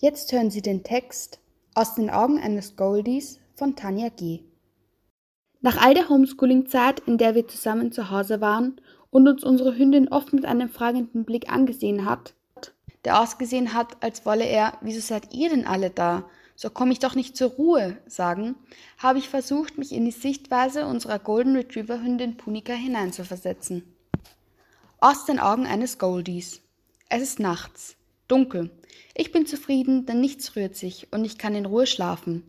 Jetzt hören Sie den Text Aus den Augen eines Goldies von Tanja G. Nach all der Homeschooling-Zeit, in der wir zusammen zu Hause waren und uns unsere Hündin oft mit einem fragenden Blick angesehen hat, der ausgesehen hat, als wolle er, wieso seid ihr denn alle da? So komme ich doch nicht zur Ruhe, sagen, habe ich versucht, mich in die Sichtweise unserer Golden Retriever Hündin Punika hineinzuversetzen. Aus den Augen eines Goldies. Es ist nachts, dunkel. Ich bin zufrieden, denn nichts rührt sich und ich kann in Ruhe schlafen,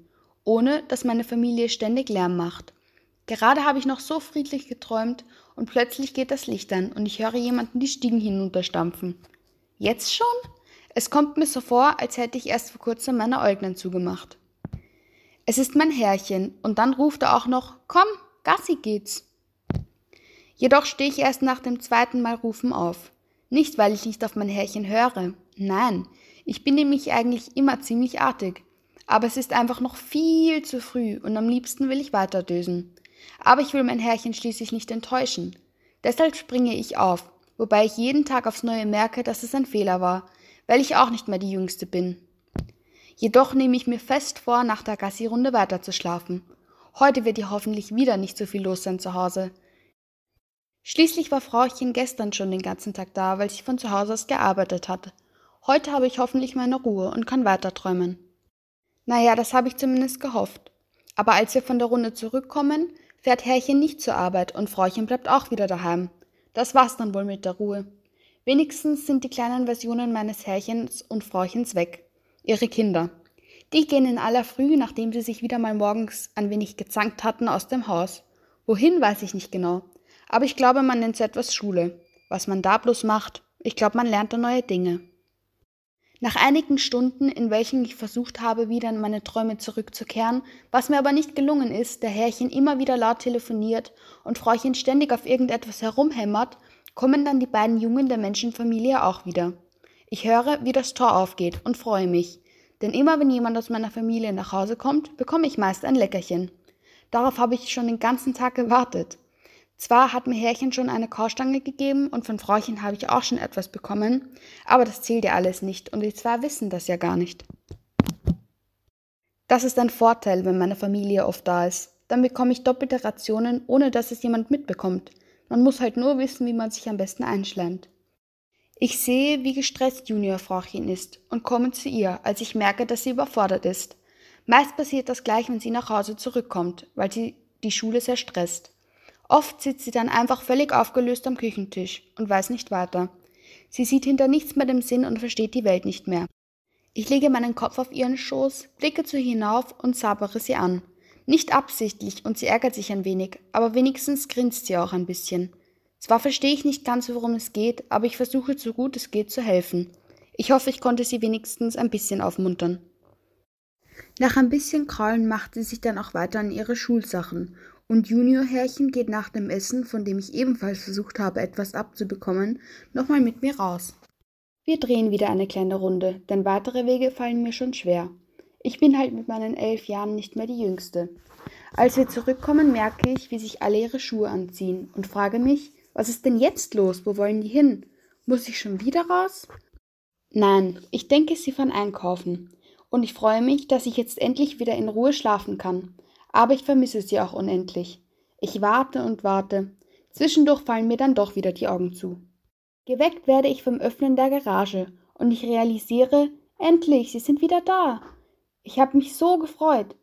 ohne dass meine Familie ständig Lärm macht. Gerade habe ich noch so friedlich geträumt und plötzlich geht das Licht an und ich höre jemanden die Stiegen hinunterstampfen. Jetzt schon? Es kommt mir so vor, als hätte ich erst vor kurzem meine Äuglein zugemacht. Es ist mein Herrchen und dann ruft er auch noch, komm, Gassi geht's. Jedoch stehe ich erst nach dem zweiten Mal rufen auf. Nicht, weil ich nicht auf mein Herrchen höre. Nein, ich bin nämlich eigentlich immer ziemlich artig. Aber es ist einfach noch viel zu früh und am liebsten will ich weiterdösen. Aber ich will mein Herrchen schließlich nicht enttäuschen. Deshalb springe ich auf, wobei ich jeden Tag aufs Neue merke, dass es ein Fehler war, weil ich auch nicht mehr die Jüngste bin. Jedoch nehme ich mir fest vor, nach der Gassi-Runde weiter zu schlafen. Heute wird hier hoffentlich wieder nicht so viel los sein zu Hause. Schließlich war Frauchen gestern schon den ganzen Tag da, weil sie von zu Hause aus gearbeitet hat. Heute habe ich hoffentlich meine Ruhe und kann weiter träumen. Naja, das habe ich zumindest gehofft. Aber als wir von der Runde zurückkommen, fährt Herrchen nicht zur Arbeit und Frauchen bleibt auch wieder daheim. Das war's dann wohl mit der Ruhe. Wenigstens sind die kleinen Versionen meines Herrchens und Frauchens weg. Ihre Kinder. Die gehen in aller Früh, nachdem sie sich wieder mal morgens ein wenig gezankt hatten, aus dem Haus. Wohin, weiß ich nicht genau. Aber ich glaube, man nennt es etwas Schule. Was man da bloß macht, ich glaube, man lernt da neue Dinge. Nach einigen Stunden, in welchen ich versucht habe, wieder in meine Träume zurückzukehren, was mir aber nicht gelungen ist, der Herrchen immer wieder laut telefoniert und Frauchen ständig auf irgendetwas herumhämmert, kommen dann die beiden Jungen der Menschenfamilie auch wieder. Ich höre, wie das Tor aufgeht und freue mich, denn immer wenn jemand aus meiner Familie nach Hause kommt, bekomme ich meist ein Leckerchen. Darauf habe ich schon den ganzen Tag gewartet. Zwar hat mir Härchen schon eine Kaustange gegeben und von Frauchen habe ich auch schon etwas bekommen, aber das zählt ja alles nicht und die zwei wissen das ja gar nicht. Das ist ein Vorteil, wenn meine Familie oft da ist. Dann bekomme ich doppelte Rationen, ohne dass es jemand mitbekommt. Man muss halt nur wissen, wie man sich am besten einschleimt. Ich sehe, wie gestresst Junior Frauchen ist und komme zu ihr, als ich merke, dass sie überfordert ist. Meist passiert das gleich, wenn sie nach Hause zurückkommt, weil sie die Schule sehr stresst. Oft sitzt sie dann einfach völlig aufgelöst am Küchentisch und weiß nicht weiter. Sie sieht hinter nichts mehr den Sinn und versteht die Welt nicht mehr. Ich lege meinen Kopf auf ihren Schoß, blicke zu ihr hinauf und sabere sie an. Nicht absichtlich und sie ärgert sich ein wenig, aber wenigstens grinst sie auch ein bisschen. Zwar verstehe ich nicht ganz, worum es geht, aber ich versuche so gut es geht zu helfen. Ich hoffe, ich konnte sie wenigstens ein bisschen aufmuntern. Nach ein bisschen Kraulen macht sie sich dann auch weiter an ihre Schulsachen und Junior-Härchen geht nach dem Essen, von dem ich ebenfalls versucht habe, etwas abzubekommen, nochmal mit mir raus. Wir drehen wieder eine kleine Runde, denn weitere Wege fallen mir schon schwer. Ich bin halt mit meinen elf Jahren nicht mehr die Jüngste. Als wir zurückkommen, merke ich, wie sich alle ihre Schuhe anziehen und frage mich, was ist denn jetzt los? Wo wollen die hin? Muss ich schon wieder raus? Nein, ich denke, sie fahren einkaufen. Und ich freue mich, dass ich jetzt endlich wieder in Ruhe schlafen kann aber ich vermisse sie auch unendlich. Ich warte und warte. Zwischendurch fallen mir dann doch wieder die Augen zu. Geweckt werde ich vom Öffnen der Garage und ich realisiere, endlich, sie sind wieder da. Ich habe mich so gefreut.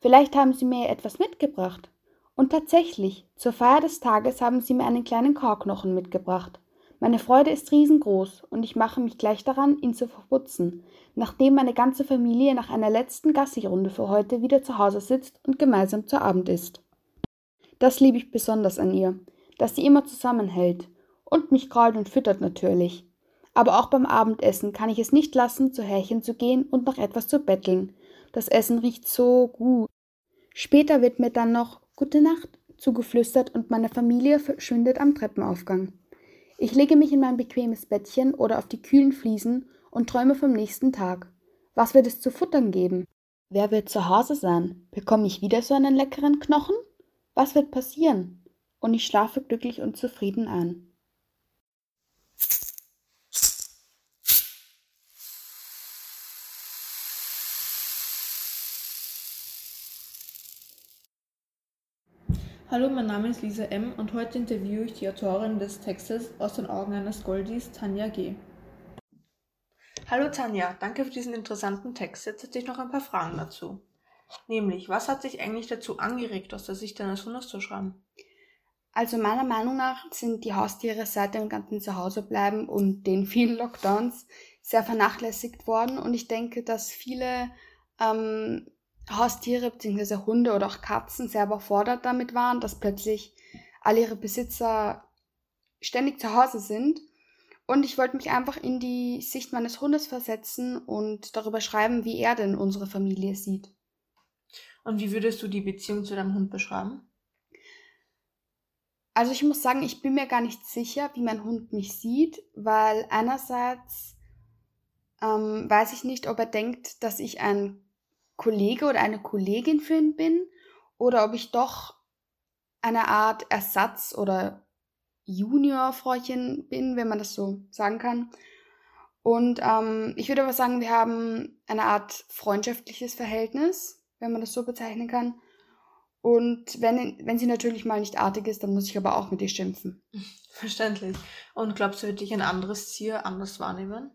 Vielleicht haben sie mir etwas mitgebracht. Und tatsächlich, zur Feier des Tages haben sie mir einen kleinen Korknochen mitgebracht. Meine Freude ist riesengroß und ich mache mich gleich daran, ihn zu verputzen, nachdem meine ganze Familie nach einer letzten Gassi-Runde für heute wieder zu Hause sitzt und gemeinsam zu Abend isst. Das liebe ich besonders an ihr, dass sie immer zusammenhält und mich krault und füttert natürlich. Aber auch beim Abendessen kann ich es nicht lassen, zu Härchen zu gehen und nach etwas zu betteln. Das Essen riecht so gut. Später wird mir dann noch Gute Nacht zugeflüstert und meine Familie verschwindet am Treppenaufgang. Ich lege mich in mein bequemes Bettchen oder auf die kühlen Fliesen und träume vom nächsten Tag. Was wird es zu futtern geben? Wer wird zu Hause sein? Bekomme ich wieder so einen leckeren Knochen? Was wird passieren? Und ich schlafe glücklich und zufrieden ein. Hallo, mein Name ist Lisa M. und heute interviewe ich die Autorin des Textes Aus den Augen eines Goldies, Tanja G. Hallo Tanja, danke für diesen interessanten Text. Jetzt hätte ich noch ein paar Fragen dazu. Nämlich, was hat sich eigentlich dazu angeregt, aus der Sicht deines Hundes zu schreiben? Also meiner Meinung nach sind die Haustiere seit dem ganzen Zuhausebleiben und den vielen Lockdowns sehr vernachlässigt worden. Und ich denke, dass viele ähm, Haustiere bzw. Hunde oder auch Katzen sehr überfordert damit waren, dass plötzlich alle ihre Besitzer ständig zu Hause sind. Und ich wollte mich einfach in die Sicht meines Hundes versetzen und darüber schreiben, wie er denn unsere Familie sieht. Und wie würdest du die Beziehung zu deinem Hund beschreiben? Also ich muss sagen, ich bin mir gar nicht sicher, wie mein Hund mich sieht, weil einerseits ähm, weiß ich nicht, ob er denkt, dass ich ein Kollege oder eine Kollegin für ihn bin oder ob ich doch eine Art Ersatz oder Juniorfräuchen bin, wenn man das so sagen kann. Und ähm, ich würde aber sagen, wir haben eine Art freundschaftliches Verhältnis, wenn man das so bezeichnen kann. Und wenn, wenn sie natürlich mal nicht artig ist, dann muss ich aber auch mit ihr schimpfen. Verständlich. Und glaubst du, wird dich ein anderes Tier anders wahrnehmen?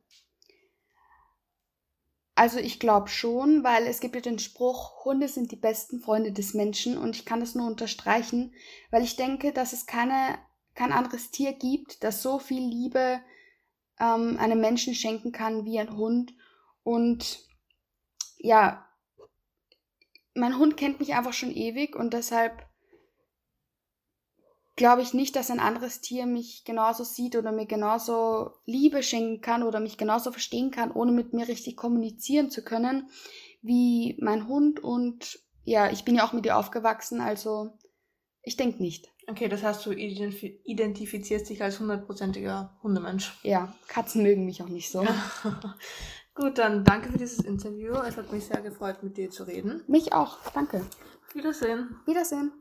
Also ich glaube schon, weil es gibt ja den Spruch, Hunde sind die besten Freunde des Menschen und ich kann das nur unterstreichen, weil ich denke, dass es keine, kein anderes Tier gibt, das so viel Liebe ähm, einem Menschen schenken kann wie ein Hund. Und ja, mein Hund kennt mich einfach schon ewig und deshalb glaube ich nicht, dass ein anderes Tier mich genauso sieht oder mir genauso Liebe schenken kann oder mich genauso verstehen kann, ohne mit mir richtig kommunizieren zu können, wie mein Hund. Und ja, ich bin ja auch mit ihr aufgewachsen, also ich denke nicht. Okay, das heißt, du identifizierst dich als hundertprozentiger Hundemensch. Ja, Katzen mögen mich auch nicht so. Gut, dann danke für dieses Interview. Es hat mich sehr gefreut, mit dir zu reden. Mich auch. Danke. Wiedersehen. Wiedersehen.